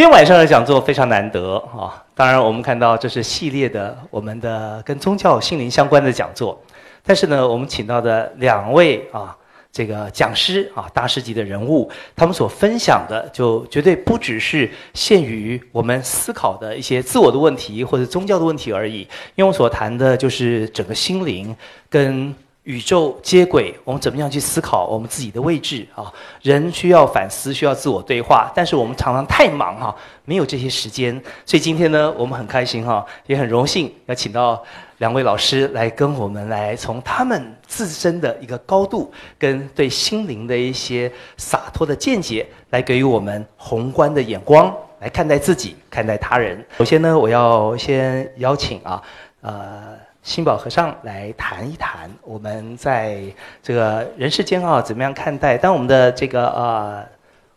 今天晚上的讲座非常难得啊！当然，我们看到这是系列的我们的跟宗教心灵相关的讲座，但是呢，我们请到的两位啊，这个讲师啊，大师级的人物，他们所分享的就绝对不只是限于我们思考的一些自我的问题或者宗教的问题而已，因为我所谈的就是整个心灵跟。宇宙接轨，我们怎么样去思考我们自己的位置啊？人需要反思，需要自我对话，但是我们常常太忙哈，没有这些时间。所以今天呢，我们很开心哈，也很荣幸要请到两位老师来跟我们来从他们自身的一个高度跟对心灵的一些洒脱的见解，来给予我们宏观的眼光来看待自己，看待他人。首先呢，我要先邀请啊，呃。新宝和尚来谈一谈，我们在这个人世间啊，怎么样看待？当我们的这个呃，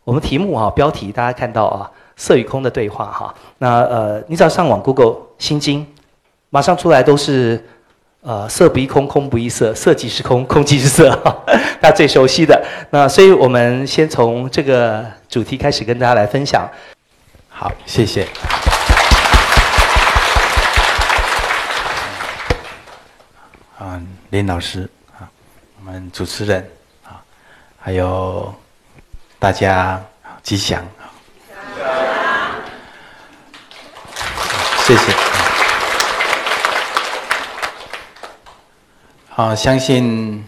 我们题目啊，标题大家看到啊，色与空的对话哈。那呃，你只要上网 Google 心经，马上出来都是呃，色不异空，空不异色，色即是空，空即是色，大家最熟悉的。那所以我们先从这个主题开始跟大家来分享。好，谢谢。啊，林老师啊，我们主持人啊，还有大家吉祥啊，谢谢。好，相信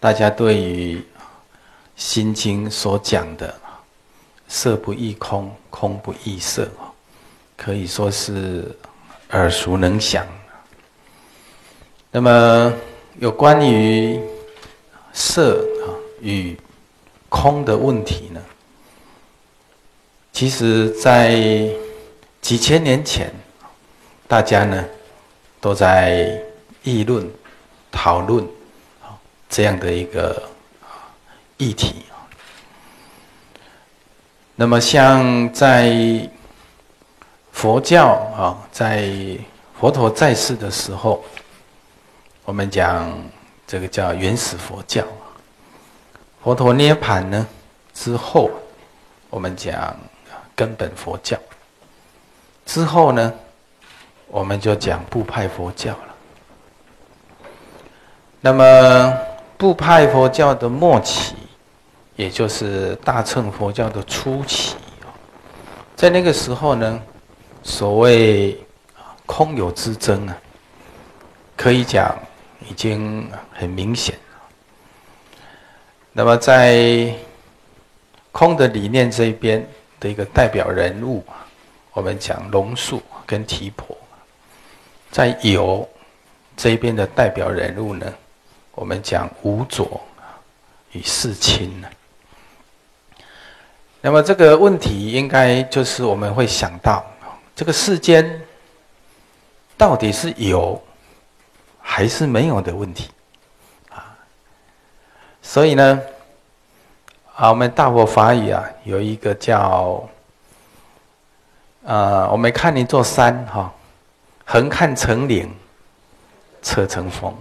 大家对于《心经》所讲的“色不异空，空不异色”可以说是耳熟能详。那么，有关于色啊与空的问题呢？其实，在几千年前，大家呢都在议论、讨论这样的一个议题那么，像在佛教啊，在佛陀在世的时候。我们讲这个叫原始佛教，佛陀涅盘呢之后，我们讲根本佛教。之后呢，我们就讲部派佛教了。那么部派佛教的末期，也就是大乘佛教的初期，在那个时候呢，所谓空有之争啊，可以讲。已经很明显了那么，在空的理念这一边的一个代表人物，我们讲龙树跟提婆；在有这一边的代表人物呢，我们讲无左与世亲呢。那么这个问题，应该就是我们会想到，这个世间到底是有？还是没有的问题，啊，所以呢，啊，我们大佛法语啊，有一个叫，呃，我们看一座山哈，横看成岭，侧成峰，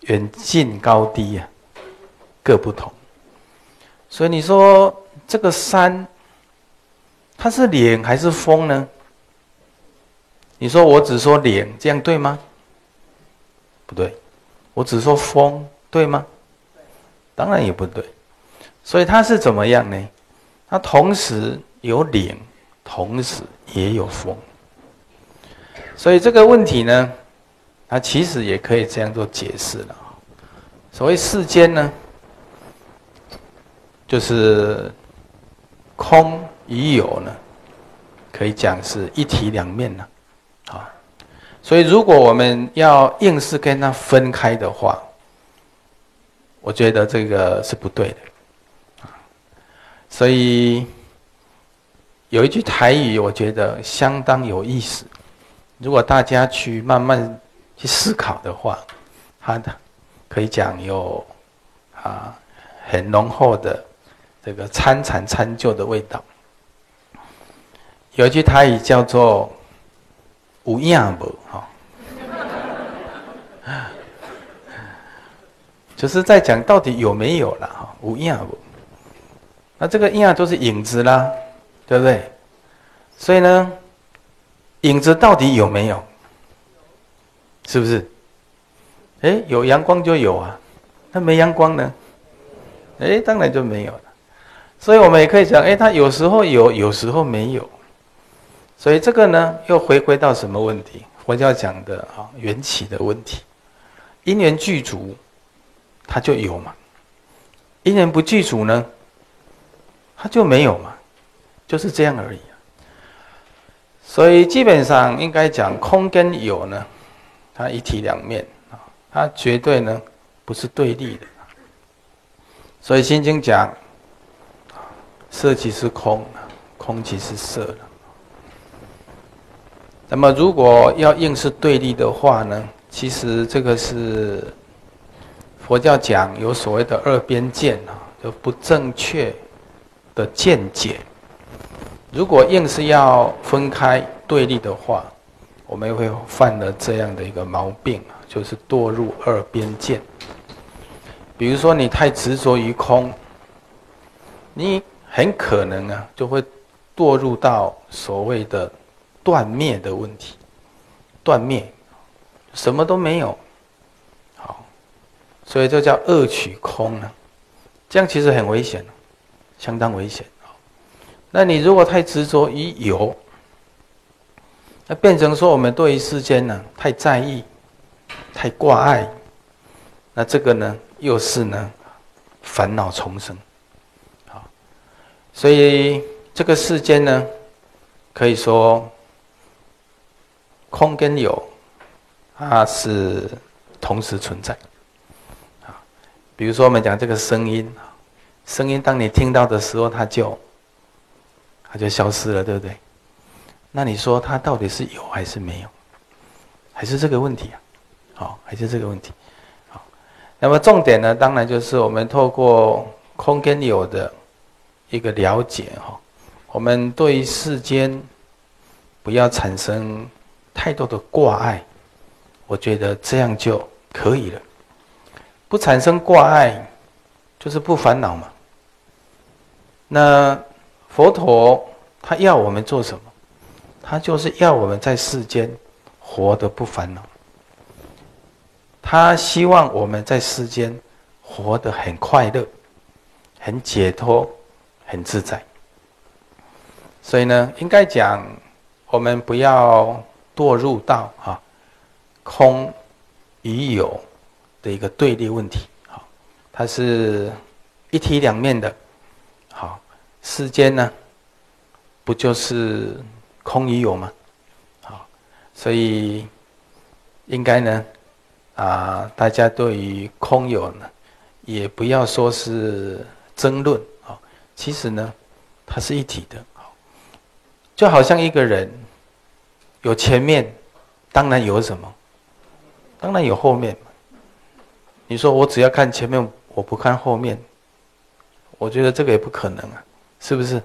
远近高低啊，各不同。所以你说这个山，它是岭还是峰呢？你说我只说岭，这样对吗？不对，我只说风，对吗？当然也不对，所以它是怎么样呢？它同时有岭，同时也有风。所以这个问题呢，它其实也可以这样做解释了。所谓世间呢，就是空与有呢，可以讲是一体两面呢，所以，如果我们要硬是跟它分开的话，我觉得这个是不对的。所以有一句台语，我觉得相当有意思。如果大家去慢慢去思考的话，它的可以讲有啊很浓厚的这个参禅参就的味道。有一句台语叫做。有影无哈，就是在讲到底有没有了哈，有影无？那这个影就是影子啦，对不对？所以呢，影子到底有没有？是不是？哎，有阳光就有啊，那没阳光呢？哎，当然就没有了。所以我们也可以讲，哎，它有时候有，有时候没有。所以这个呢，又回归到什么问题？佛教讲的啊，缘起的问题。因缘具足，它就有嘛；因缘不具足呢，它就没有嘛，就是这样而已。所以基本上应该讲空跟有呢，它一体两面啊，它绝对呢不是对立的。所以《心经》讲，色即是空，空即是色那么，如果要硬是对立的话呢？其实这个是佛教讲有所谓的二边见啊，就不正确的见解。如果硬是要分开对立的话，我们会犯了这样的一个毛病，就是堕入二边见。比如说，你太执着于空，你很可能啊，就会堕入到所谓的。断灭的问题，断灭，什么都没有，好，所以这叫恶取空呢，这样其实很危险，相当危险。那你如果太执着于有，那变成说我们对于世间呢太在意，太挂碍，那这个呢又是呢烦恼重生，好，所以这个世间呢可以说。空跟有，它是同时存在。啊，比如说我们讲这个声音，声音当你听到的时候，它就，它就消失了，对不对？那你说它到底是有还是没有？还是这个问题啊？好，还是这个问题。好，那么重点呢，当然就是我们透过空跟有的一个了解哈，我们对世间不要产生。太多的挂碍，我觉得这样就可以了。不产生挂碍，就是不烦恼嘛。那佛陀他要我们做什么？他就是要我们在世间活得不烦恼。他希望我们在世间活得很快乐、很解脱、很自在。所以呢，应该讲我们不要。堕入到啊空与有的一个对立问题，好，它是一体两面的，好，世间呢不就是空与有吗？好，所以应该呢啊，大家对于空有呢，也不要说是争论啊，其实呢，它是一体的，好，就好像一个人。有前面，当然有什么？当然有后面。你说我只要看前面，我不看后面，我觉得这个也不可能啊，是不是？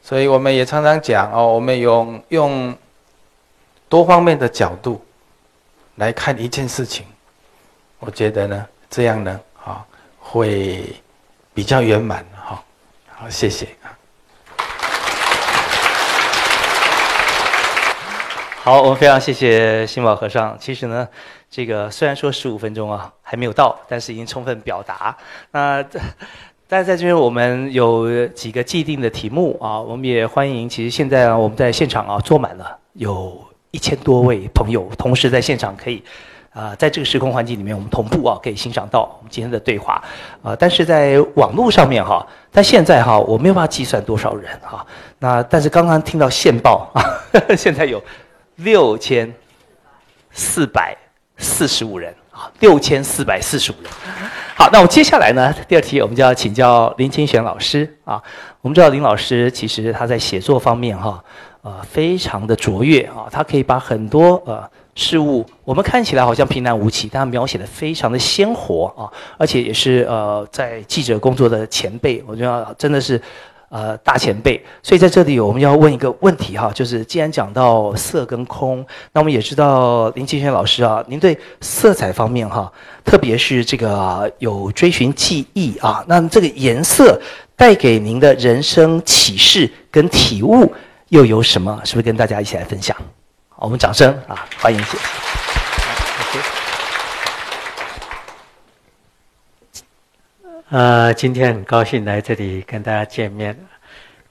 所以我们也常常讲哦，我们用用多方面的角度来看一件事情，我觉得呢，这样呢，啊，会比较圆满哈。好，谢谢啊。好，我们非常谢谢新宝和尚。其实呢，这个虽然说十五分钟啊还没有到，但是已经充分表达。那但是在这边我们有几个既定的题目啊，我们也欢迎。其实现在啊，我们在现场啊坐满了，有一千多位朋友同时在现场可以啊，在这个时空环境里面，我们同步啊可以欣赏到我们今天的对话啊。但是在网络上面哈，但现在哈我没有办法计算多少人哈。那但是刚刚听到线报啊，现在有。六千四百四十五人啊，六千四百四十五人。好，那我接下来呢？第二题我们就要请教林清玄老师啊。我们知道林老师其实他在写作方面哈，呃，非常的卓越啊。他可以把很多呃事物，我们看起来好像平淡无奇，但他描写的非常的鲜活啊，而且也是呃在记者工作的前辈，我觉得真的是。呃，大前辈，所以在这里我们要问一个问题哈，就是既然讲到色跟空，那我们也知道林清玄老师啊，您对色彩方面哈，特别是这个有追寻记忆啊，那这个颜色带给您的人生启示跟体悟又有什么？是不是跟大家一起来分享？好我们掌声啊，欢迎谢谢。呃，今天很高兴来这里跟大家见面。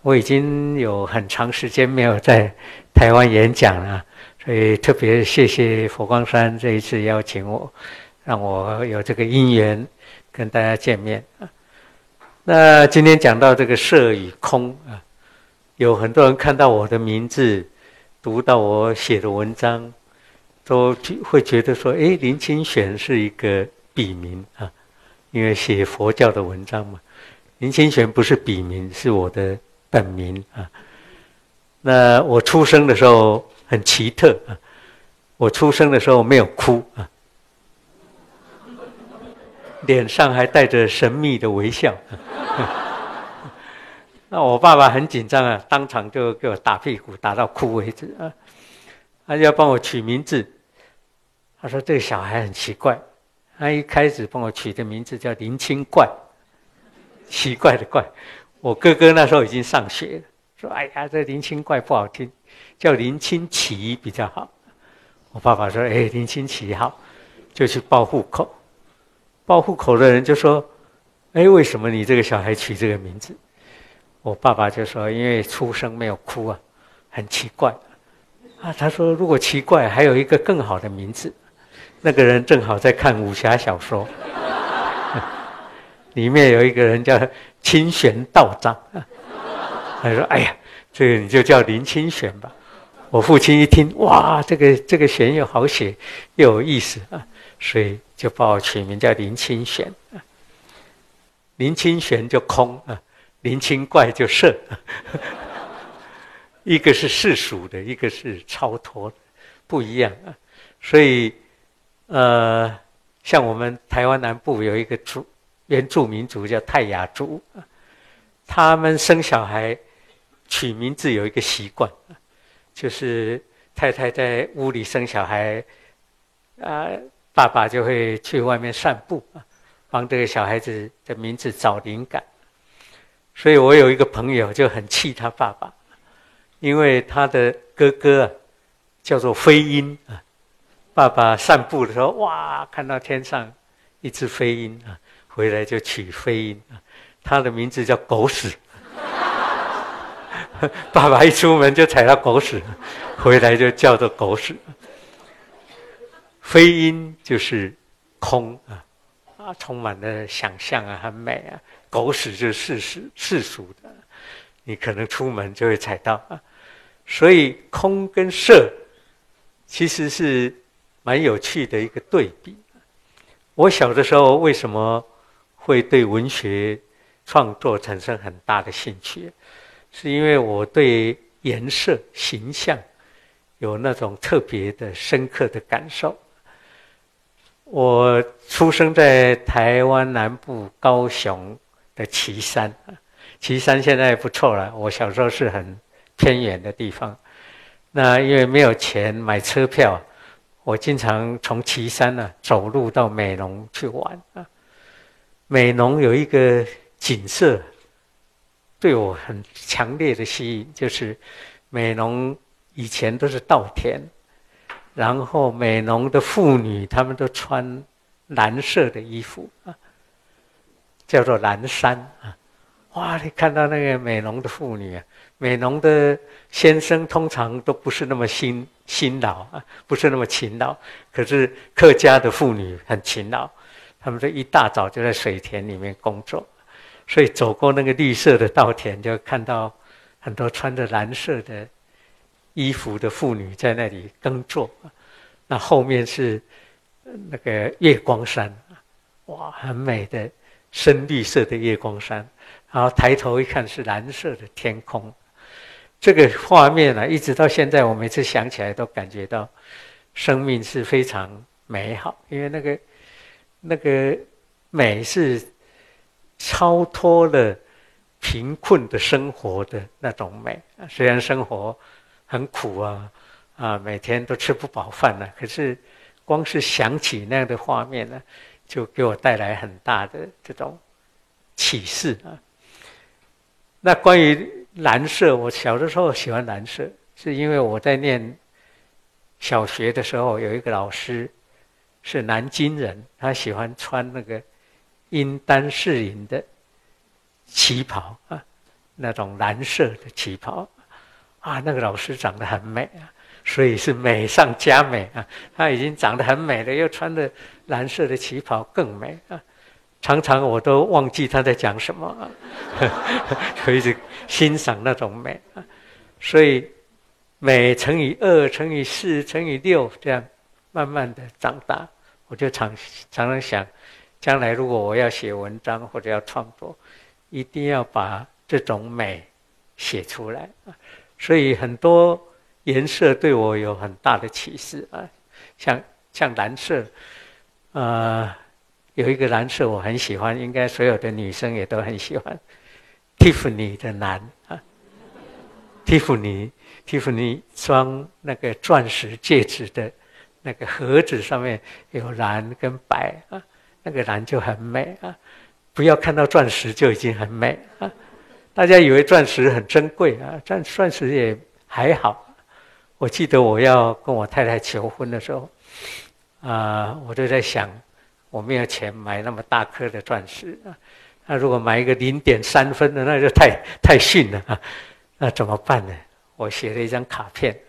我已经有很长时间没有在台湾演讲了，所以特别谢谢佛光山这一次邀请我，让我有这个因缘跟大家见面。那今天讲到这个色与空啊，有很多人看到我的名字，读到我写的文章，都会觉得说：“哎，林清玄是一个笔名啊，因为写佛教的文章嘛。”林清玄不是笔名，是我的。本名啊，那我出生的时候很奇特啊，我出生的时候没有哭啊，脸上还带着神秘的微笑。那我爸爸很紧张啊，当场就给我打屁股，打到哭为止啊。他就要帮我取名字，他说这个小孩很奇怪，他一开始帮我取的名字叫林清怪，奇怪的怪。我哥哥那时候已经上学了，说：“哎呀，这林清怪不好听，叫林清奇比较好。”我爸爸说：“哎，林清奇好，就去报户口。报户口的人就说：‘哎，为什么你这个小孩取这个名字？’我爸爸就说：‘因为出生没有哭啊，很奇怪。’啊，他说：‘如果奇怪，还有一个更好的名字。’那个人正好在看武侠小说。”里面有一个人叫清玄道长，他说：“哎呀，这个你就叫林清玄吧。”我父亲一听，哇，这个这个玄又好写又有意思啊，所以就把我取名叫林清玄。林清玄就空啊，林清怪就色，一个是世俗的，一个是超脱的，不一样啊。所以，呃，像我们台湾南部有一个族。原住民族叫泰雅族，他们生小孩取名字有一个习惯，就是太太在屋里生小孩，啊，爸爸就会去外面散步，帮这个小孩子的名字找灵感。所以我有一个朋友就很气他爸爸，因为他的哥哥叫做飞鹰啊，爸爸散步的时候哇，看到天上一只飞鹰啊。回来就取飞鹰啊，他的名字叫狗屎。爸爸一出门就踩到狗屎，回来就叫做狗屎。飞鹰就是空啊，啊，充满了想象啊，很美啊。狗屎就是世俗世俗的，你可能出门就会踩到啊。所以空跟色其实是蛮有趣的一个对比。我小的时候为什么？会对文学创作产生很大的兴趣，是因为我对颜色、形象有那种特别的、深刻的感受。我出生在台湾南部高雄的旗山，旗山现在不错了。我小时候是很偏远的地方，那因为没有钱买车票，我经常从岐山呢走路到美浓去玩啊。美浓有一个景色，对我很强烈的吸引，就是美浓以前都是稻田，然后美浓的妇女她们都穿蓝色的衣服啊，叫做蓝衫啊。哇，你看到那个美浓的妇女啊，美浓的先生通常都不是那么辛辛劳啊，不是那么勤劳，可是客家的妇女很勤劳。他们说一大早就在水田里面工作，所以走过那个绿色的稻田，就看到很多穿着蓝色的衣服的妇女在那里耕作。那后面是那个月光山，哇，很美的深绿色的月光山。然后抬头一看是蓝色的天空，这个画面呢，一直到现在，我每次想起来都感觉到生命是非常美好，因为那个。那个美是超脱了贫困的生活的那种美。虽然生活很苦啊，啊，每天都吃不饱饭呢，可是光是想起那样的画面呢，就给我带来很大的这种启示啊。那关于蓝色，我小的时候喜欢蓝色，是因为我在念小学的时候，有一个老师是南京人，他喜欢穿那个阴丹士林的旗袍啊，那种蓝色的旗袍啊，那个老师长得很美啊，所以是美上加美啊。他已经长得很美了，又穿的蓝色的旗袍更美啊。常常我都忘记他在讲什么啊，就一直欣赏那种美啊。所以美乘以二乘以四乘以六，这样慢慢的长大，我就常常常想，将来如果我要写文章或者要创作，一定要把这种美写出来啊。所以很多颜色对我有很大的启示啊，像像蓝色，啊。有一个蓝色我很喜欢，应该所有的女生也都很喜欢，Tiffany 的蓝啊，Tiffany，Tiffany 装那个钻石戒指的那个盒子上面有蓝跟白啊，那个蓝就很美啊，不要看到钻石就已经很美啊，大家以为钻石很珍贵啊，钻钻石也还好。我记得我要跟我太太求婚的时候，啊，我就在想。我没有钱买那么大颗的钻石啊，那如果买一个零点三分的，那就太太逊了啊，那怎么办呢？我写了一张卡片，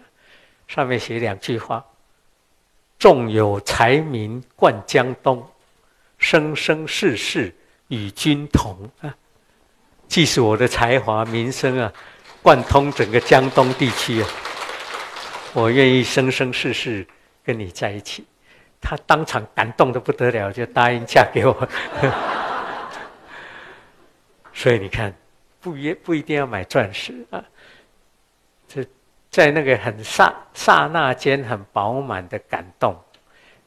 上面写两句话：“纵有才名冠江东，生生世世与君同啊。”即使我的才华名声啊，贯通整个江东地区啊，我愿意生生世世跟你在一起。他当场感动的不得了，就答应嫁给我。所以你看，不一不一定要买钻石啊。这在那个很刹刹那间很饱满的感动，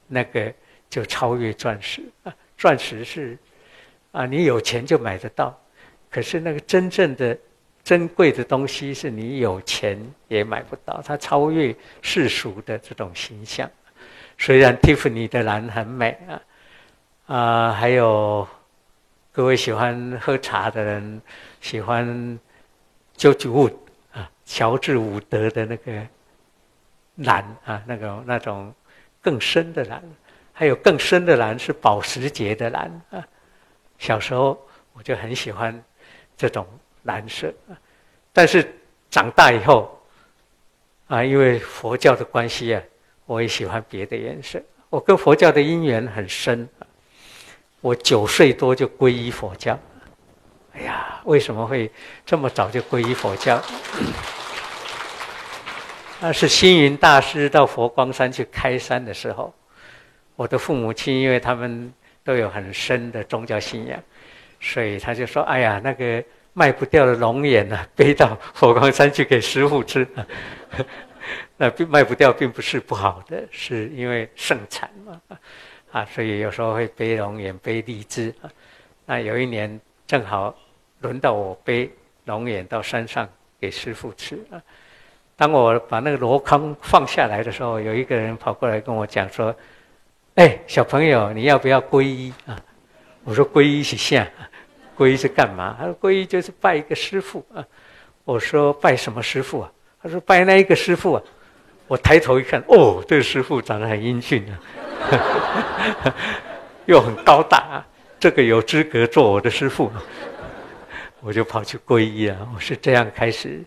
那个就超越钻石啊。钻石是啊，你有钱就买得到，可是那个真正的珍贵的东西，是你有钱也买不到，它超越世俗的这种形象。虽然 Tiffany 的蓝很美啊，啊，还有各位喜欢喝茶的人，喜欢 George Wood 啊，乔治伍德的那个蓝啊，那个那种更深的蓝，还有更深的蓝是保时捷的蓝啊。小时候我就很喜欢这种蓝色啊，但是长大以后啊，因为佛教的关系啊。我也喜欢别的颜色。我跟佛教的因缘很深。我九岁多就皈依佛教。哎呀，为什么会这么早就皈依佛教？那是星云大师到佛光山去开山的时候，我的父母亲因为他们都有很深的宗教信仰，所以他就说：“哎呀，那个卖不掉的龙眼呢，背到佛光山去给师傅吃。” 那并卖不掉，并不是不好的，是因为盛产嘛，啊，所以有时候会背龙眼、背荔枝啊。那有一年正好轮到我背龙眼到山上给师傅吃啊。当我把那个箩筐放下来的时候，有一个人跑过来跟我讲说：“哎，小朋友，你要不要皈依啊？”我说：“皈依是啥？皈依是干嘛？”他说：“皈依就是拜一个师傅啊。”我说：“拜什么师傅啊？”他说：“拜那一个师傅啊。”我抬头一看，哦，这个师傅长得很英俊啊，又很高大啊，这个有资格做我的师傅，我就跑去皈依啊。我是这样开始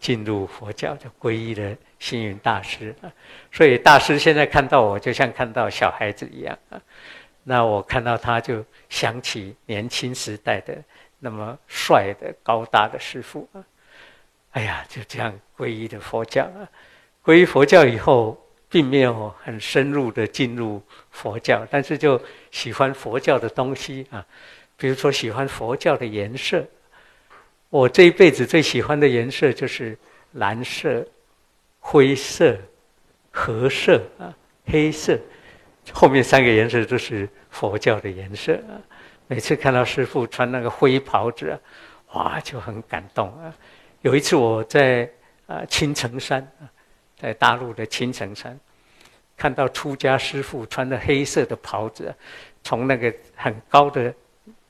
进入佛教，就皈依了星云大师啊。所以大师现在看到我，就像看到小孩子一样啊。那我看到他就想起年轻时代的那么帅的高大的师傅啊。哎呀，就这样皈依的佛教啊。皈依佛教以后，并没有很深入的进入佛教，但是就喜欢佛教的东西啊，比如说喜欢佛教的颜色。我这一辈子最喜欢的颜色就是蓝色、灰色、褐色啊、黑色，后面三个颜色都是佛教的颜色啊。每次看到师父穿那个灰袍子，啊，哇，就很感动啊。有一次我在啊青城山。在大陆的青城山，看到出家师父穿着黑色的袍子，从那个很高的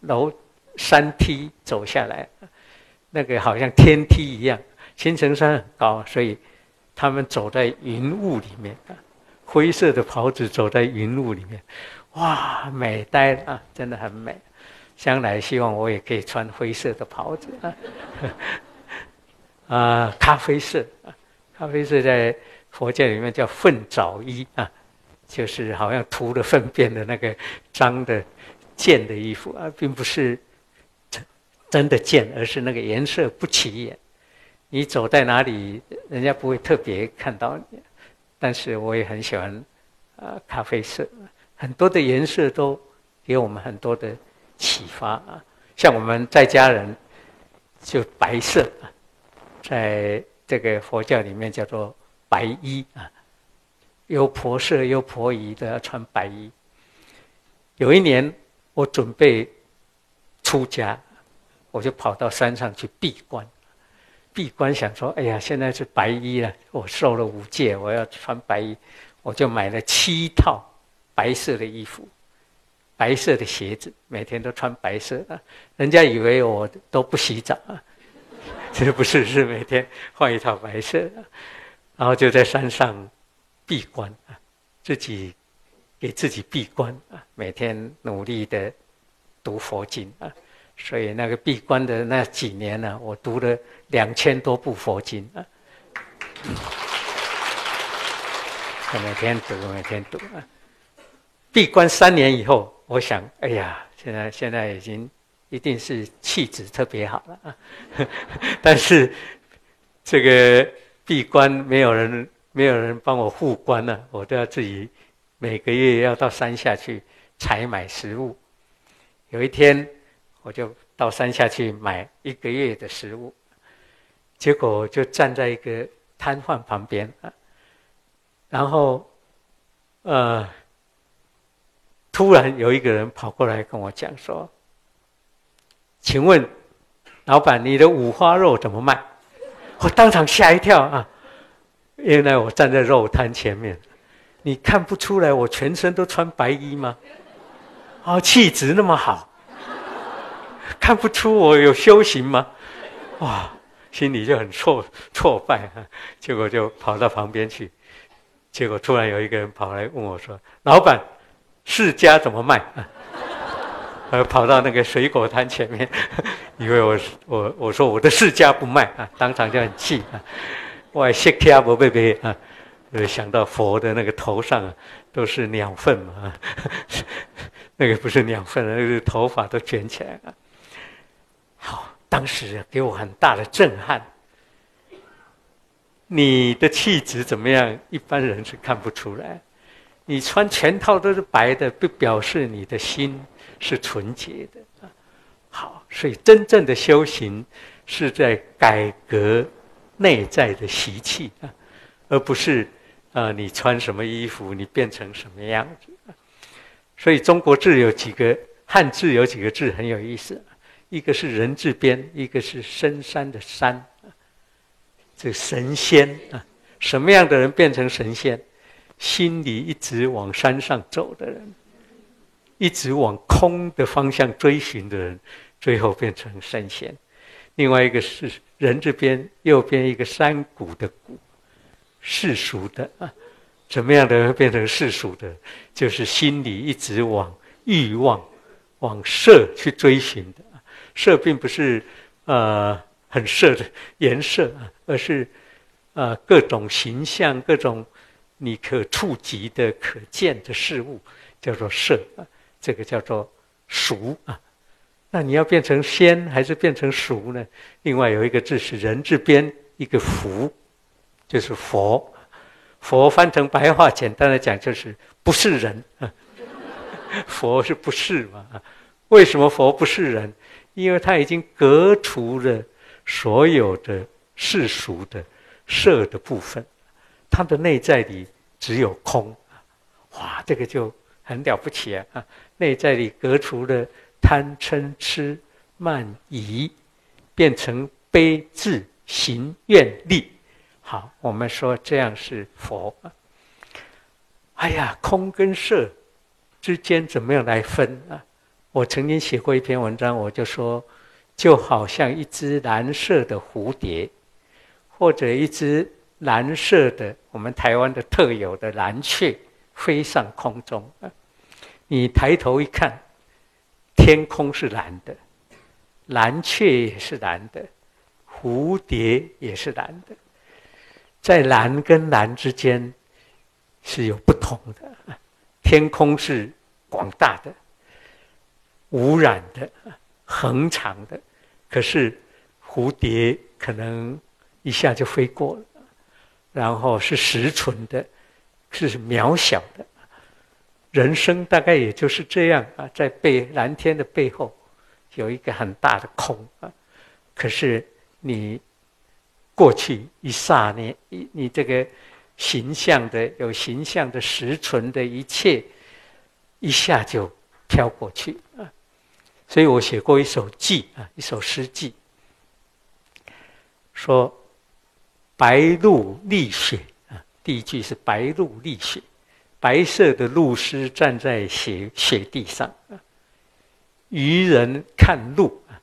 楼山梯走下来，那个好像天梯一样。青城山很高，所以他们走在云雾里面，灰色的袍子走在云雾里面，哇，美呆了，真的很美。将来希望我也可以穿灰色的袍子啊，啊，咖啡色，咖啡色在佛教里面叫粪沼衣啊，就是好像涂了粪便的那个脏的贱的衣服啊，并不是真真的贱，而是那个颜色不起眼。你走在哪里，人家不会特别看到你。但是我也很喜欢啊，咖啡色，很多的颜色都给我们很多的启发啊。像我们在家人就白色，在这个佛教里面叫做白衣啊，有婆舍有婆姨都要穿白衣。有一年我准备出家，我就跑到山上去闭关。闭关想说：“哎呀，现在是白衣了，我受了五戒，我要穿白衣，我就买了七套白色的衣服，白色的鞋子，每天都穿白色的。人家以为我都不洗澡啊，其实不是，是每天换一套白色，然后就在山上闭关啊，自己给自己闭关啊，每天努力的读佛经啊。”所以那个闭关的那几年呢，我读了两千多部佛经啊，我每天读，每天读啊。闭关三年以后，我想，哎呀，现在现在已经一定是气质特别好了啊。但是这个闭关没有人没有人帮我护关呢，我都要自己每个月要到山下去采买食物。有一天。我就到山下去买一个月的食物，结果就站在一个摊贩旁边啊，然后，呃，突然有一个人跑过来跟我讲说：“请问，老板，你的五花肉怎么卖？”我当场吓一跳啊！原来我站在肉摊前面，你看不出来我全身都穿白衣吗？啊，气质那么好。看不出我有修行吗？哇，心里就很挫挫败啊！结果就跑到旁边去，结果突然有一个人跑来问我说：“老板，释迦怎么卖？”呃，跑到那个水果摊前面，以为我我我说我的释迦不卖啊，当场就很气啊！我谢天不被被啊，呃，想到佛的那个头上啊都是鸟粪嘛，那个不是鸟粪，那个头发都卷起来了。好，当时给我很大的震撼。你的气质怎么样？一般人是看不出来。你穿全套都是白的，不表示你的心是纯洁的啊好，所以真正的修行是在改革内在的习气啊，而不是啊你穿什么衣服，你变成什么样子。所以中国字有几个汉字，有几个字很有意思。一个是人字边，一个是深山的山，这神仙啊，什么样的人变成神仙？心里一直往山上走的人，一直往空的方向追寻的人，最后变成神仙。另外一个是人这边右边一个山谷的谷，世俗的啊，怎么样的人变成世俗的？就是心里一直往欲望、往色去追寻的。色并不是，呃，很色的颜色啊，而是，呃，各种形象、各种你可触及的、可见的事物，叫做色啊。这个叫做俗啊。那你要变成仙，还是变成熟呢？另外有一个字是人字边一个福，就是佛。佛翻成白话，简单的讲就是不是人。佛是不是嘛？为什么佛不是人？因为他已经隔除了所有的世俗的色的部分，他的内在里只有空，哇，这个就很了不起啊！啊，内在里隔除了贪嗔痴慢疑，变成悲智行愿力。好，我们说这样是佛。哎呀，空跟色之间怎么样来分啊？我曾经写过一篇文章，我就说，就好像一只蓝色的蝴蝶，或者一只蓝色的我们台湾的特有的蓝雀飞上空中啊。你抬头一看，天空是蓝的，蓝雀也是蓝的，蝴蝶也是蓝的，在蓝跟蓝之间是有不同的。天空是广大的、无染的、恒长的，可是蝴蝶可能一下就飞过了，然后是实存的，是渺小的。人生大概也就是这样啊，在背蓝天的背后，有一个很大的空啊。可是你过去一刹那，你你这个形象的有形象的实存的一切，一下就飘过去啊。所以我写过一首记啊，一首诗记，说白露立雪，第一句是白露立雪。白色的露丝站在雪雪地上啊，愚人看露啊，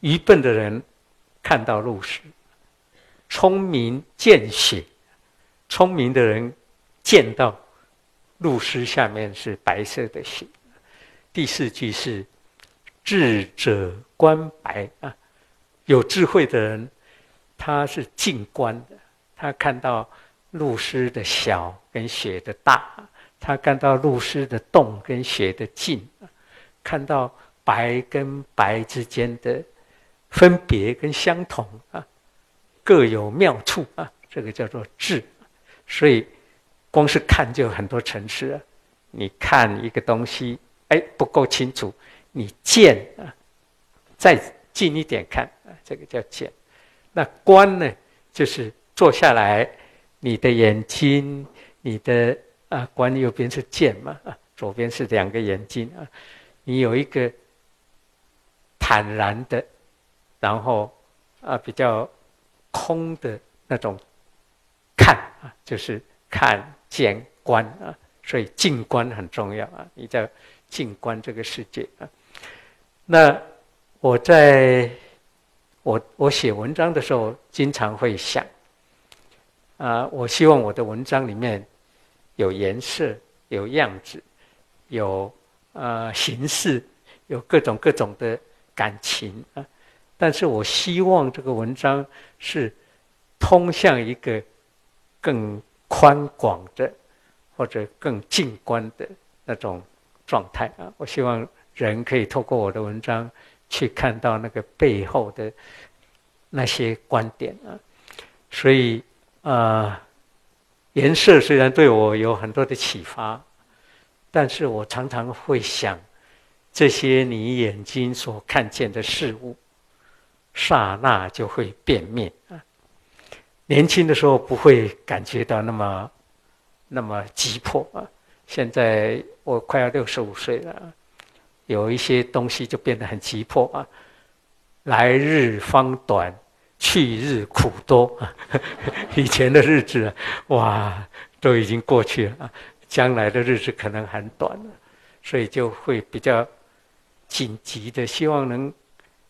愚笨的人看到露丝，聪明见雪，聪明的人见到露丝下面是白色的雪。第四句是智者观白啊，有智慧的人他是静观的，他看到露丝的小跟雪的大。他看到露丝的动跟雪的静，看到白跟白之间的分别跟相同啊，各有妙处啊，这个叫做智。所以光是看就很多层次啊。你看一个东西，哎不够清楚，你见啊，再近一点看啊，这个叫见。那观呢，就是坐下来，你的眼睛，你的。啊，观右边是见嘛，啊，左边是两个眼睛啊，你有一个坦然的，然后啊比较空的那种看啊，就是看见观啊，所以静观很重要啊，你在静观这个世界啊。那我在我我写文章的时候，经常会想啊，我希望我的文章里面。有颜色，有样子，有呃形式，有各种各种的感情啊。但是我希望这个文章是通向一个更宽广的或者更静观的那种状态啊。我希望人可以透过我的文章去看到那个背后的那些观点啊。所以啊。颜色虽然对我有很多的启发，但是我常常会想，这些你眼睛所看见的事物，刹那就会变灭啊。年轻的时候不会感觉到那么那么急迫啊。现在我快要六十五岁了，有一些东西就变得很急迫啊。来日方短。去日苦多啊！以前的日子，哇，都已经过去了！将来的日子可能很短了，所以就会比较紧急的，希望能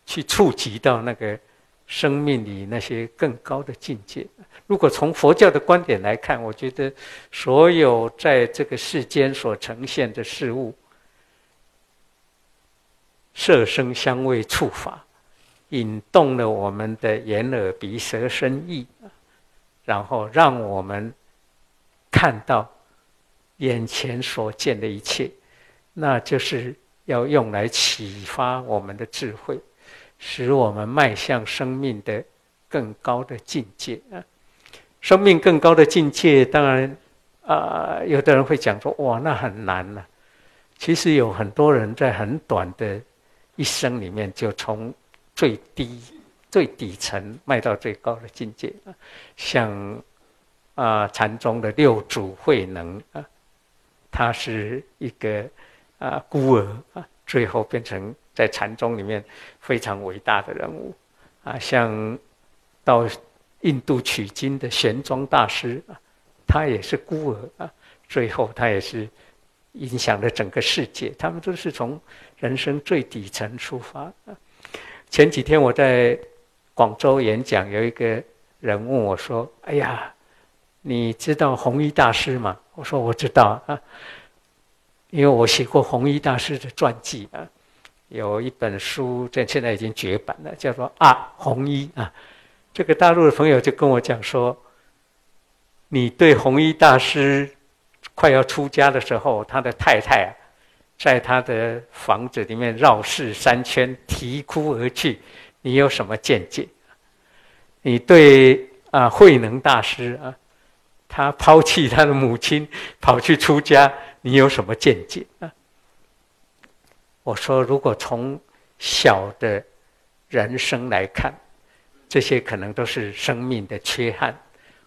去触及到那个生命里那些更高的境界。如果从佛教的观点来看，我觉得所有在这个世间所呈现的事物，色声香味触法。引动了我们的眼耳鼻舌身意，然后让我们看到眼前所见的一切，那就是要用来启发我们的智慧，使我们迈向生命的更高的境界啊！生命更高的境界，当然啊，有的人会讲说：“哇，那很难呐。”其实有很多人在很短的一生里面就从。最低、最底层迈到最高的境界啊，像啊禅宗的六祖慧能啊，他是一个啊孤儿啊，最后变成在禅宗里面非常伟大的人物啊。像到印度取经的玄奘大师啊，他也是孤儿啊，最后他也是影响了整个世界。他们都是从人生最底层出发啊。前几天我在广州演讲，有一个人问我说：“哎呀，你知道弘一大师吗？”我说：“我知道啊，因为我写过弘一大师的传记啊，有一本书在现在已经绝版了，叫做《啊弘一》啊。”这个大陆的朋友就跟我讲说：“你对弘一大师快要出家的时候，他的太太啊。”在他的房子里面绕世三圈，啼哭而去。你有什么见解？你对啊慧能大师啊，他抛弃他的母亲跑去出家，你有什么见解啊？我说，如果从小的人生来看，这些可能都是生命的缺憾，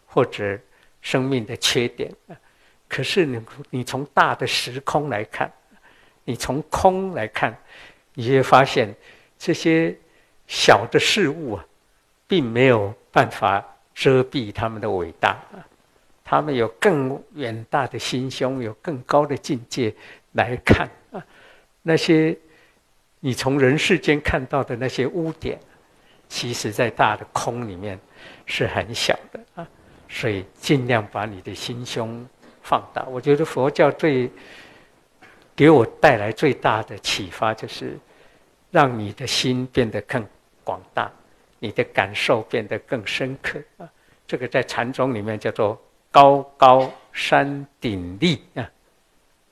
或者生命的缺点。可是你你从大的时空来看。你从空来看，你会发现这些小的事物啊，并没有办法遮蔽他们的伟大啊。他们有更远大的心胸，有更高的境界来看啊。那些你从人世间看到的那些污点，其实在大的空里面是很小的啊。所以尽量把你的心胸放大。我觉得佛教最。给我带来最大的启发，就是让你的心变得更广大，你的感受变得更深刻啊！这个在禅宗里面叫做“高高山顶立啊，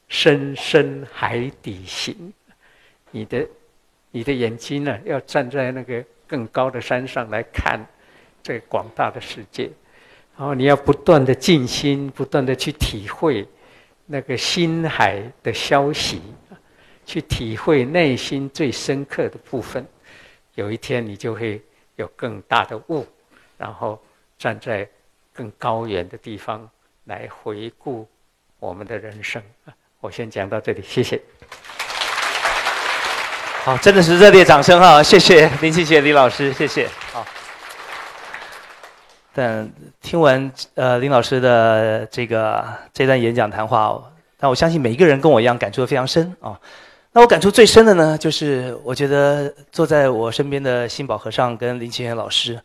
深深海底行”。你的你的眼睛呢，要站在那个更高的山上来看这广大的世界，然后你要不断的静心，不断的去体会。那个心海的消息，去体会内心最深刻的部分，有一天你就会有更大的悟，然后站在更高远的地方来回顾我们的人生。我先讲到这里，谢谢。好，真的是热烈掌声哈！谢谢林庆杰李老师，谢谢。好。但听完呃林老师的这个这段演讲谈话，但我相信每一个人跟我一样感触非常深啊。那我感触最深的呢，就是我觉得坐在我身边的新宝和尚跟林清源老师，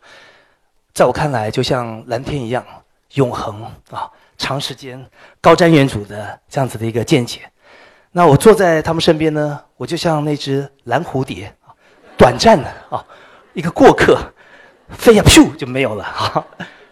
在我看来就像蓝天一样永恒啊，长时间高瞻远瞩的这样子的一个见解。那我坐在他们身边呢，我就像那只蓝蝴蝶啊，短暂的啊，一个过客。飞呀，咻就没有了 哈。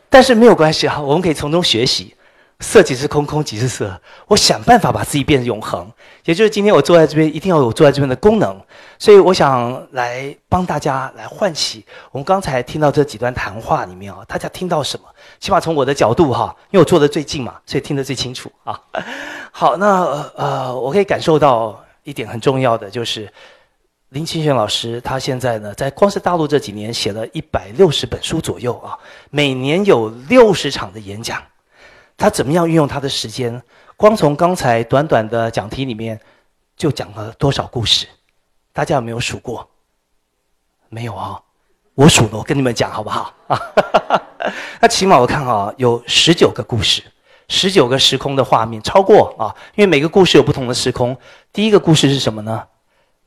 但是没有关系啊，我们可以从中学习。色即是空，空即是色。我想办法把自己变得永恒，也就是今天我坐在这边，一定要有坐在这边的功能。所以我想来帮大家来唤起我们刚才听到这几段谈话里面啊，大家听到什么？起码从我的角度哈，因为我坐的最近嘛，所以听得最清楚啊。好，那呃，我可以感受到一点很重要的就是。林清玄老师，他现在呢，在光是大陆这几年写了一百六十本书左右啊，每年有六十场的演讲。他怎么样运用他的时间？光从刚才短短的讲题里面，就讲了多少故事？大家有没有数过？没有啊，我数了，我跟你们讲好不好？啊，那起码我看啊，有十九个故事，十九个时空的画面，超过啊，因为每个故事有不同的时空。第一个故事是什么呢？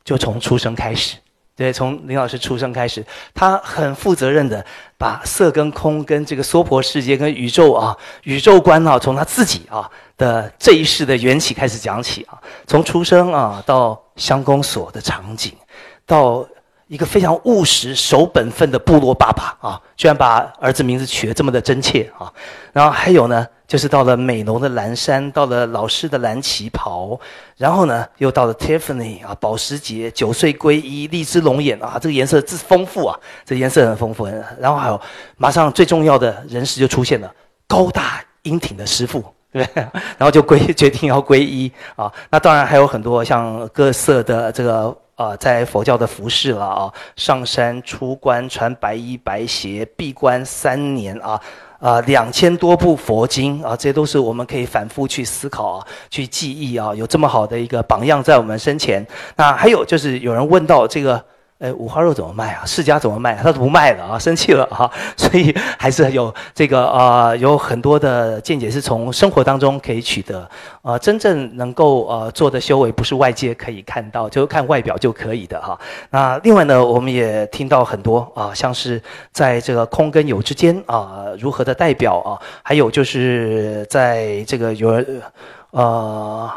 就从出生开始，对，从林老师出生开始，他很负责任的把色跟空跟这个娑婆世界跟宇宙啊，宇宙观啊，从他自己啊的这一世的缘起开始讲起啊，从出生啊到乡公所的场景，到一个非常务实守本分的部落爸爸啊，居然把儿子名字取得这么的真切啊，然后还有呢。就是到了美浓的蓝山，到了老师的蓝旗袍，然后呢，又到了 Tiffany 啊，保时捷九岁皈依，荔枝龙眼啊，这个颜色之丰富啊，这颜色很丰富。然后还有，马上最重要的人士就出现了，高大英挺的师傅，对？然后就归决定要皈依啊。那当然还有很多像各色的这个啊，在佛教的服饰了啊，上山出关穿白衣白鞋，闭关三年啊。啊，两千多部佛经啊，这些都是我们可以反复去思考啊，去记忆啊。有这么好的一个榜样在我们身前。那还有就是有人问到这个哎，五花肉怎么卖啊？世家怎么卖？他不卖了啊，生气了哈。所以还是有这个呃，有很多的见解是从生活当中可以取得。呃，真正能够呃做的修为，不是外界可以看到，就看外表就可以的哈。那另外呢，我们也听到很多啊，像是在这个空跟有之间啊，如何的代表啊，还有就是在这个有呃，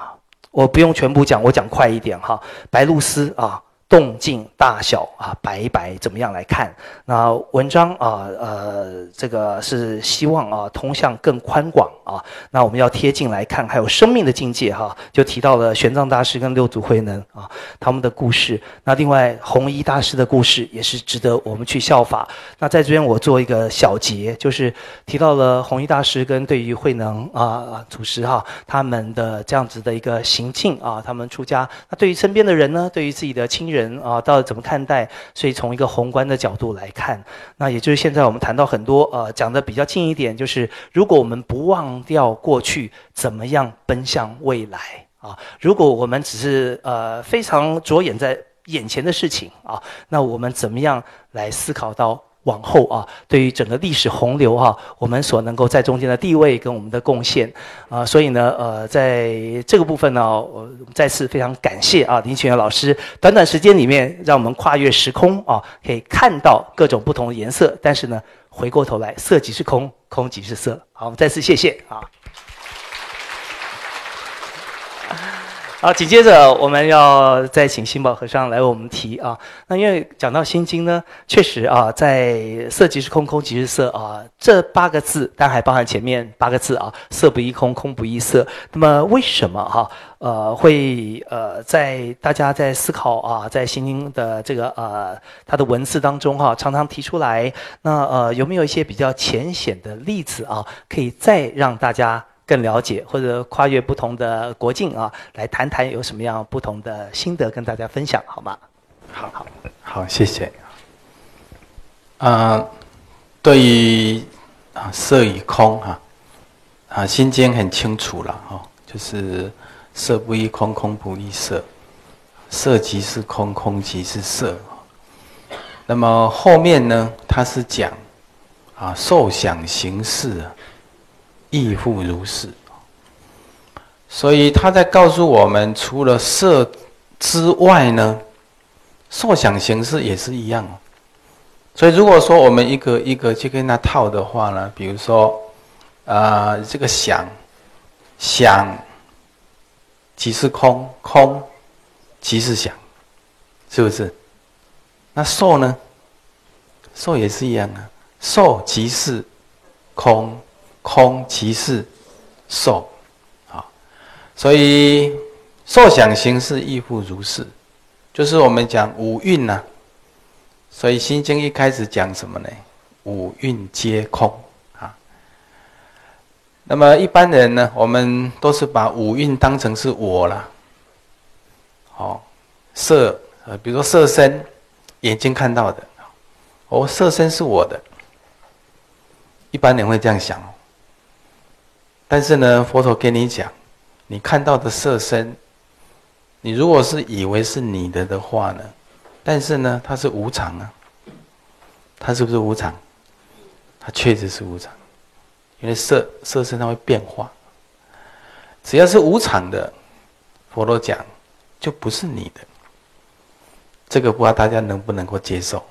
我不用全部讲，我讲快一点哈。白露丝啊。动静大小啊，白白怎么样来看？那文章啊，呃，这个是希望啊，通向更宽广啊。那我们要贴近来看，还有生命的境界哈，就提到了玄奘大师跟六祖慧能啊他们的故事。那另外弘一大师的故事也是值得我们去效法。那在这边我做一个小结，就是提到了弘一大师跟对于慧能啊祖师哈他们的这样子的一个行径啊，他们出家。那对于身边的人呢，对于自己的亲人。人啊，到底怎么看待？所以从一个宏观的角度来看，那也就是现在我们谈到很多呃，讲的比较近一点，就是如果我们不忘掉过去，怎么样奔向未来啊？如果我们只是呃非常着眼在眼前的事情啊，那我们怎么样来思考到？往后啊，对于整个历史洪流哈，我们所能够在中间的地位跟我们的贡献啊，所以呢，呃，在这个部分呢，我再次非常感谢啊林群元老师，短短时间里面让我们跨越时空啊，可以看到各种不同的颜色，但是呢，回过头来，色即是空，空即是色。好，我们再次谢谢啊。好，紧接着我们要再请心宝和尚来为我们提啊。那因为讲到心经呢，确实啊，在色即是空，空即是色啊，这八个字，但还包含前面八个字啊，色不异空，空不异色。那么为什么哈呃会呃在大家在思考啊，在心经的这个呃它的文字当中哈，常常提出来？那呃有没有一些比较浅显的例子啊，可以再让大家？更了解或者跨越不同的国境啊，来谈谈有什么样不同的心得跟大家分享，好吗？好好好，谢谢。啊，对于啊色与空哈，啊心经很清楚了哈，就是色不异空，空不异色，色即是空，空即是色。那么后面呢，它是讲啊受想行识。亦复如是，所以他在告诉我们，除了色之外呢，受想形式也是一样。所以如果说我们一个一个去跟他套的话呢，比如说，啊，这个想，想即是空，空即是想，是不是？那受呢？受也是一样啊，受即是空。空即是受，啊，所以受想行识亦复如是，就是我们讲五蕴呐。所以心经一开始讲什么呢？五蕴皆空啊。那么一般人呢，我们都是把五蕴当成是我了。好，色呃，比如说色身，眼睛看到的，哦，色身是我的。一般人会这样想哦。但是呢，佛陀跟你讲，你看到的色身，你如果是以为是你的的话呢，但是呢，它是无常啊，它是不是无常？它确实是无常，因为色色身它会变化，只要是无常的，佛陀讲就不是你的。这个不知道大家能不能够接受？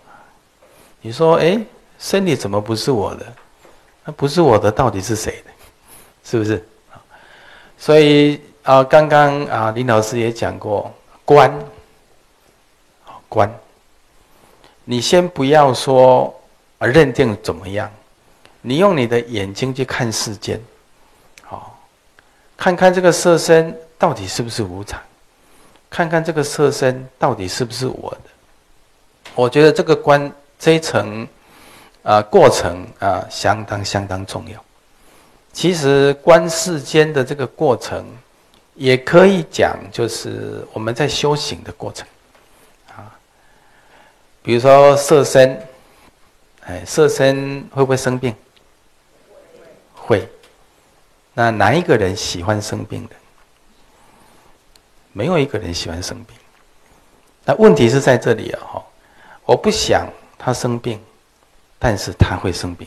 你说，哎，身体怎么不是我的？那不是我的，到底是谁的？是不是？所以啊，刚刚啊，林老师也讲过，观，观，你先不要说啊，认定怎么样，你用你的眼睛去看世间，好，看看这个色身到底是不是无常，看看这个色身到底是不是我的。我觉得这个观这一层啊，过程啊，相当相当重要。其实观世间的这个过程，也可以讲，就是我们在修行的过程，啊，比如说色身，哎，色身会不会生病？会。那哪一个人喜欢生病的？没有一个人喜欢生病。那问题是在这里啊，哈，我不想他生病，但是他会生病。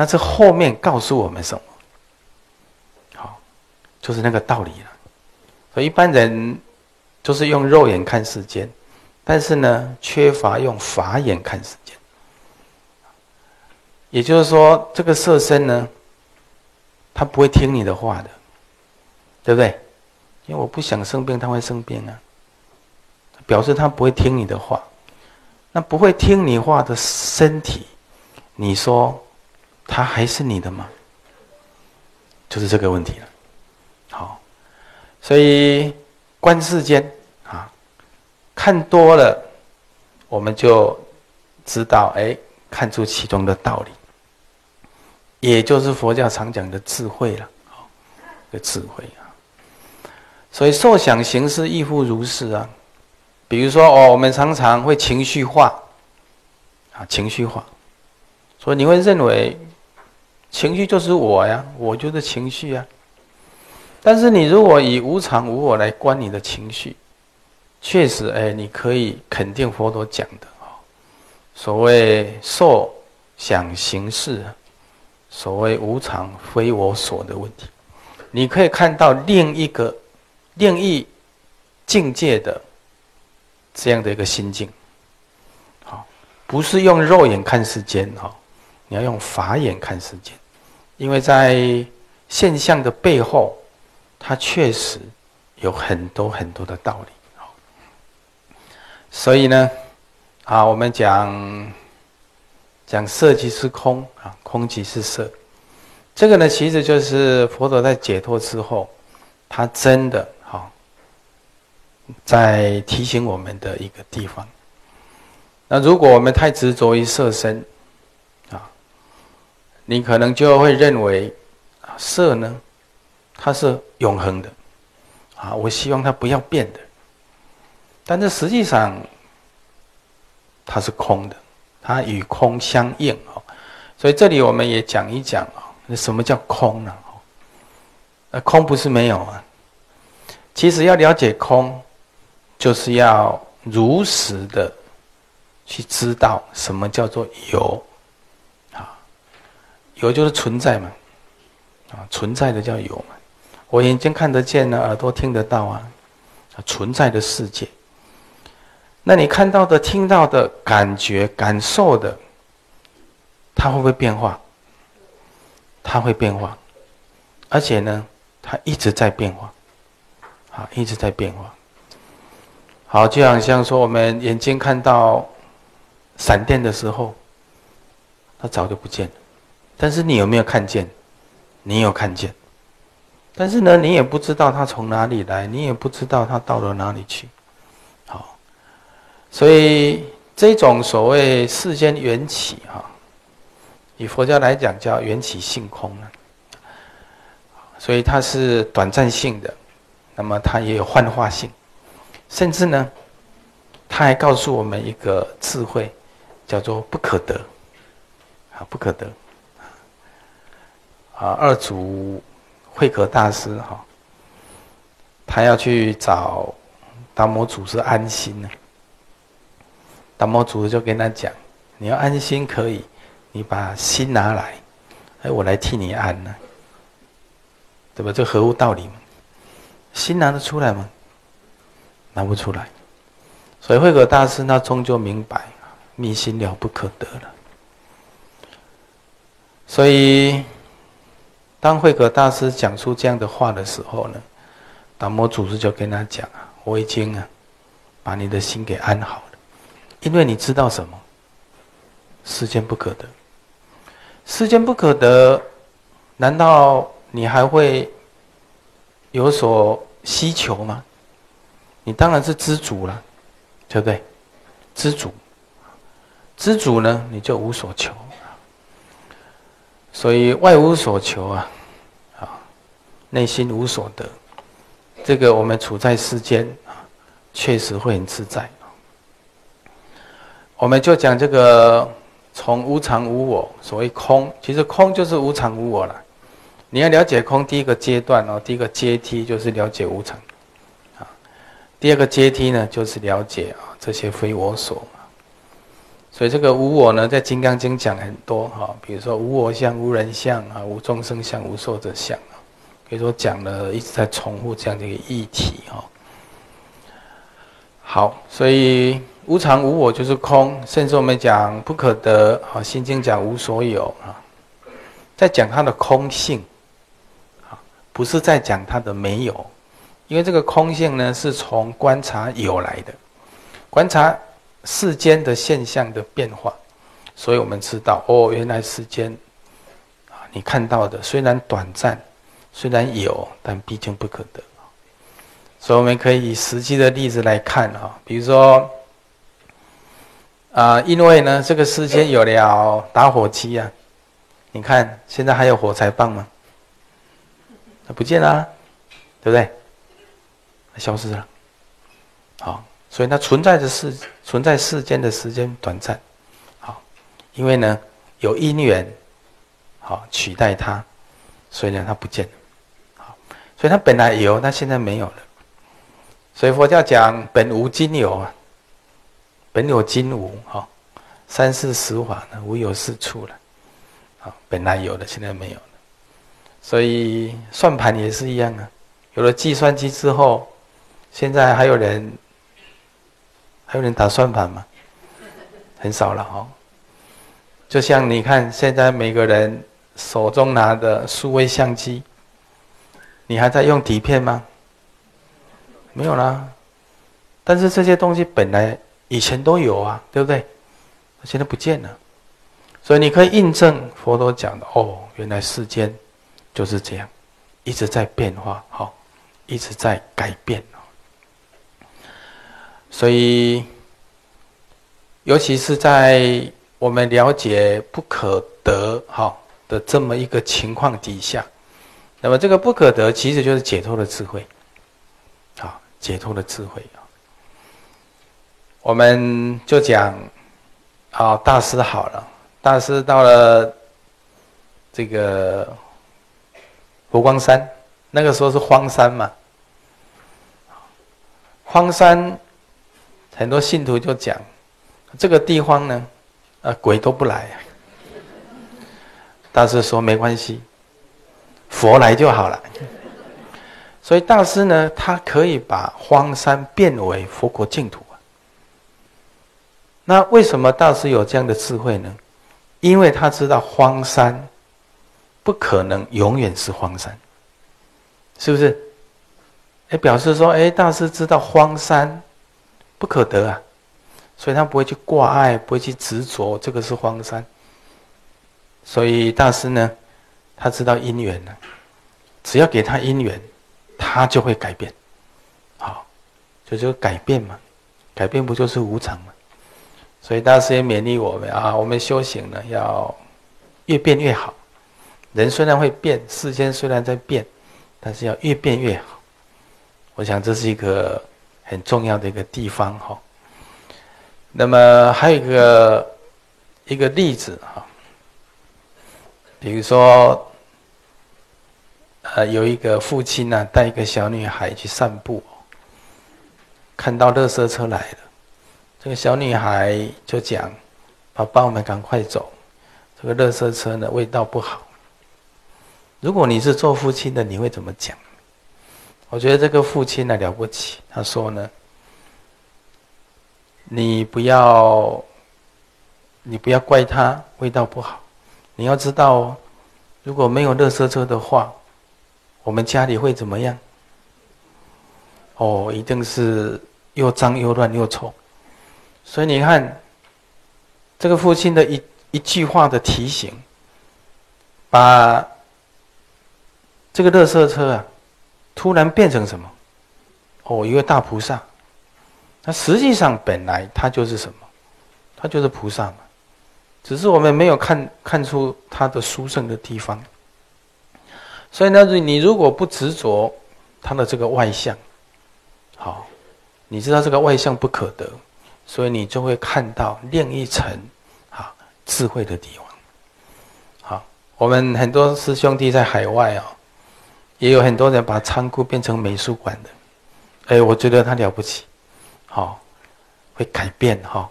那这后面告诉我们什么？好，就是那个道理了。所以一般人就是用肉眼看世间，但是呢，缺乏用法眼看世间。也就是说，这个色身呢，他不会听你的话的，对不对？因为我不想生病，他会生病啊，表示他不会听你的话。那不会听你话的身体，你说？他还是你的吗？就是这个问题了。好，所以观世间啊，看多了，我们就知道，哎，看出其中的道理，也就是佛教常讲的智慧了。好，的智慧啊。所以受想行识亦复如是啊。比如说哦，我们常常会情绪化啊，情绪化，所以你会认为。情绪就是我呀，我就是情绪啊。但是你如果以无常无我来观你的情绪，确实，哎，你可以肯定佛陀讲的啊，所谓受想行识，所谓无常非我所的问题，你可以看到另一个另一境界的这样的一个心境，好，不是用肉眼看世间哈，你要用法眼看世间。因为在现象的背后，它确实有很多很多的道理。所以呢，啊，我们讲讲色即是空啊，空即是色，这个呢，其实就是佛陀在解脱之后，他真的哈，在提醒我们的一个地方。那如果我们太执着于色身，你可能就会认为，色呢，它是永恒的，啊，我希望它不要变的。但是实际上，它是空的，它与空相应哦。所以这里我们也讲一讲啊，那什么叫空呢？呃，空不是没有啊。其实要了解空，就是要如实的去知道什么叫做有。有就是存在嘛，啊，存在的叫有嘛。我眼睛看得见呢，耳朵听得到啊，存在的世界。那你看到的、听到的、感觉、感受的，它会不会变化？它会变化，而且呢，它一直在变化，啊，一直在变化。好，就好像说我们眼睛看到闪电的时候，它早就不见了。但是你有没有看见？你有看见，但是呢，你也不知道它从哪里来，你也不知道它到了哪里去。好，所以这种所谓世间缘起哈，以佛教来讲叫缘起性空呢。所以它是短暂性的，那么它也有幻化性，甚至呢，它还告诉我们一个智慧，叫做不可得，啊，不可得。啊，二祖慧可大师哈，他要去找达摩祖师安心呢。达摩祖师就跟他讲：“你要安心可以，你把心拿来，哎，我来替你安呢，对吧？这合乎道理吗？心拿得出来吗？拿不出来。所以慧可大师那终究明白，密心了不可得了。所以。当慧可大师讲出这样的话的时候呢，达摩祖师就跟他讲啊：“我已经啊，把你的心给安好了，因为你知道什么？世间不可得，世间不可得，难道你还会有所希求吗？你当然是知足了，对不对？知足，知足呢，你就无所求。”所以外无所求啊，啊，内心无所得，这个我们处在世间啊，确实会很自在。我们就讲这个从无常无我，所谓空，其实空就是无常无我了。你要了解空，第一个阶段哦，第一个阶梯就是了解无常，啊，第二个阶梯呢就是了解啊这些非我所，所以这个无我呢，在《金刚经》讲很多哈，比如说无我相、无人相啊、无众生相、无寿者相啊，可以说讲了一直在重复这样的一个议题哈。好，所以无常无我就是空，甚至我们讲不可得啊，《心经》讲无所有啊，在讲它的空性啊，不是在讲它的没有，因为这个空性呢，是从观察有来的，观察。世间的现象的变化，所以我们知道哦，原来世间啊，你看到的虽然短暂，虽然有，但毕竟不可得。所以我们可以以实际的例子来看啊，比如说啊，因为呢，这个世间有了打火机啊，你看现在还有火柴棒吗？它不见了，对不对？消失了，好。所以它存在的世存在世间的时间短暂，好，因为呢有因缘，好取代它，所以呢它不见了，好，所以它本来有，那现在没有了。所以佛教讲本无今有啊，本有今无，哈，三世十法呢无有是处了，好，本来有的现在没有了。所以算盘也是一样啊，有了计算机之后，现在还有人。还有人打算盘吗？很少了哈。就像你看，现在每个人手中拿的数位相机，你还在用底片吗？没有啦。但是这些东西本来以前都有啊，对不对？现在不见了。所以你可以印证佛陀讲的哦，原来世间就是这样，一直在变化，好，一直在改变。所以，尤其是在我们了解不可得哈的这么一个情况底下，那么这个不可得其实就是解脱的智慧，啊，解脱的智慧啊。我们就讲，啊，大师好了，大师到了这个佛光山，那个时候是荒山嘛，荒山。很多信徒就讲，这个地方呢，啊，鬼都不来。大师说没关系，佛来就好了。所以大师呢，他可以把荒山变为佛国净土啊。那为什么大师有这样的智慧呢？因为他知道荒山不可能永远是荒山，是不是？哎，表示说，哎，大师知道荒山。不可得啊，所以他不会去挂碍，不会去执着，这个是荒山。所以大师呢，他知道因缘呢，只要给他因缘，他就会改变。好，就就改变嘛，改变不就是无常嘛？所以大师也勉励我们啊，我们修行呢要越变越好。人虽然会变，世间虽然在变，但是要越变越好。我想这是一个。很重要的一个地方哈，那么还有一个一个例子哈，比如说，呃，有一个父亲呢带一个小女孩去散步，看到垃圾车来了，这个小女孩就讲：“爸爸，我们赶快走，这个垃圾车呢味道不好。”如果你是做父亲的，你会怎么讲？我觉得这个父亲呢了不起，他说呢：“你不要，你不要怪他味道不好，你要知道哦，如果没有垃圾车的话，我们家里会怎么样？哦，一定是又脏又乱又臭。所以你看，这个父亲的一一句话的提醒，把这个垃圾车啊。”突然变成什么？哦，一个大菩萨。那实际上本来他就是什么？他就是菩萨嘛。只是我们没有看看出他的殊胜的地方。所以呢，你如果不执着他的这个外相，好，你知道这个外相不可得，所以你就会看到另一层啊智慧的地方。好，我们很多师兄弟在海外啊。也有很多人把仓库变成美术馆的，哎，我觉得他了不起，好，会改变哈。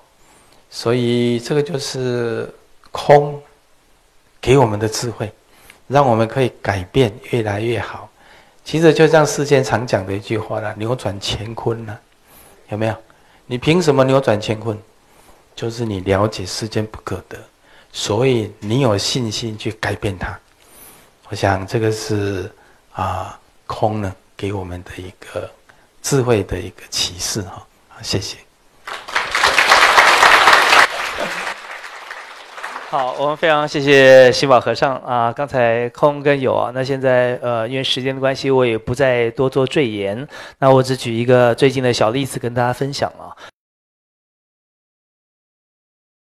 所以这个就是空给我们的智慧，让我们可以改变越来越好。其实就像世间常讲的一句话啦：“扭转乾坤”呢，有没有？你凭什么扭转乾坤？就是你了解世间不可得，所以你有信心去改变它。我想这个是啊，空呢给我们的一个智慧的一个启示哈。好，谢谢。好，我们非常谢谢新宝和尚啊！刚才空跟有啊，那现在呃，因为时间的关系，我也不再多做赘言。那我只举一个最近的小例子跟大家分享啊。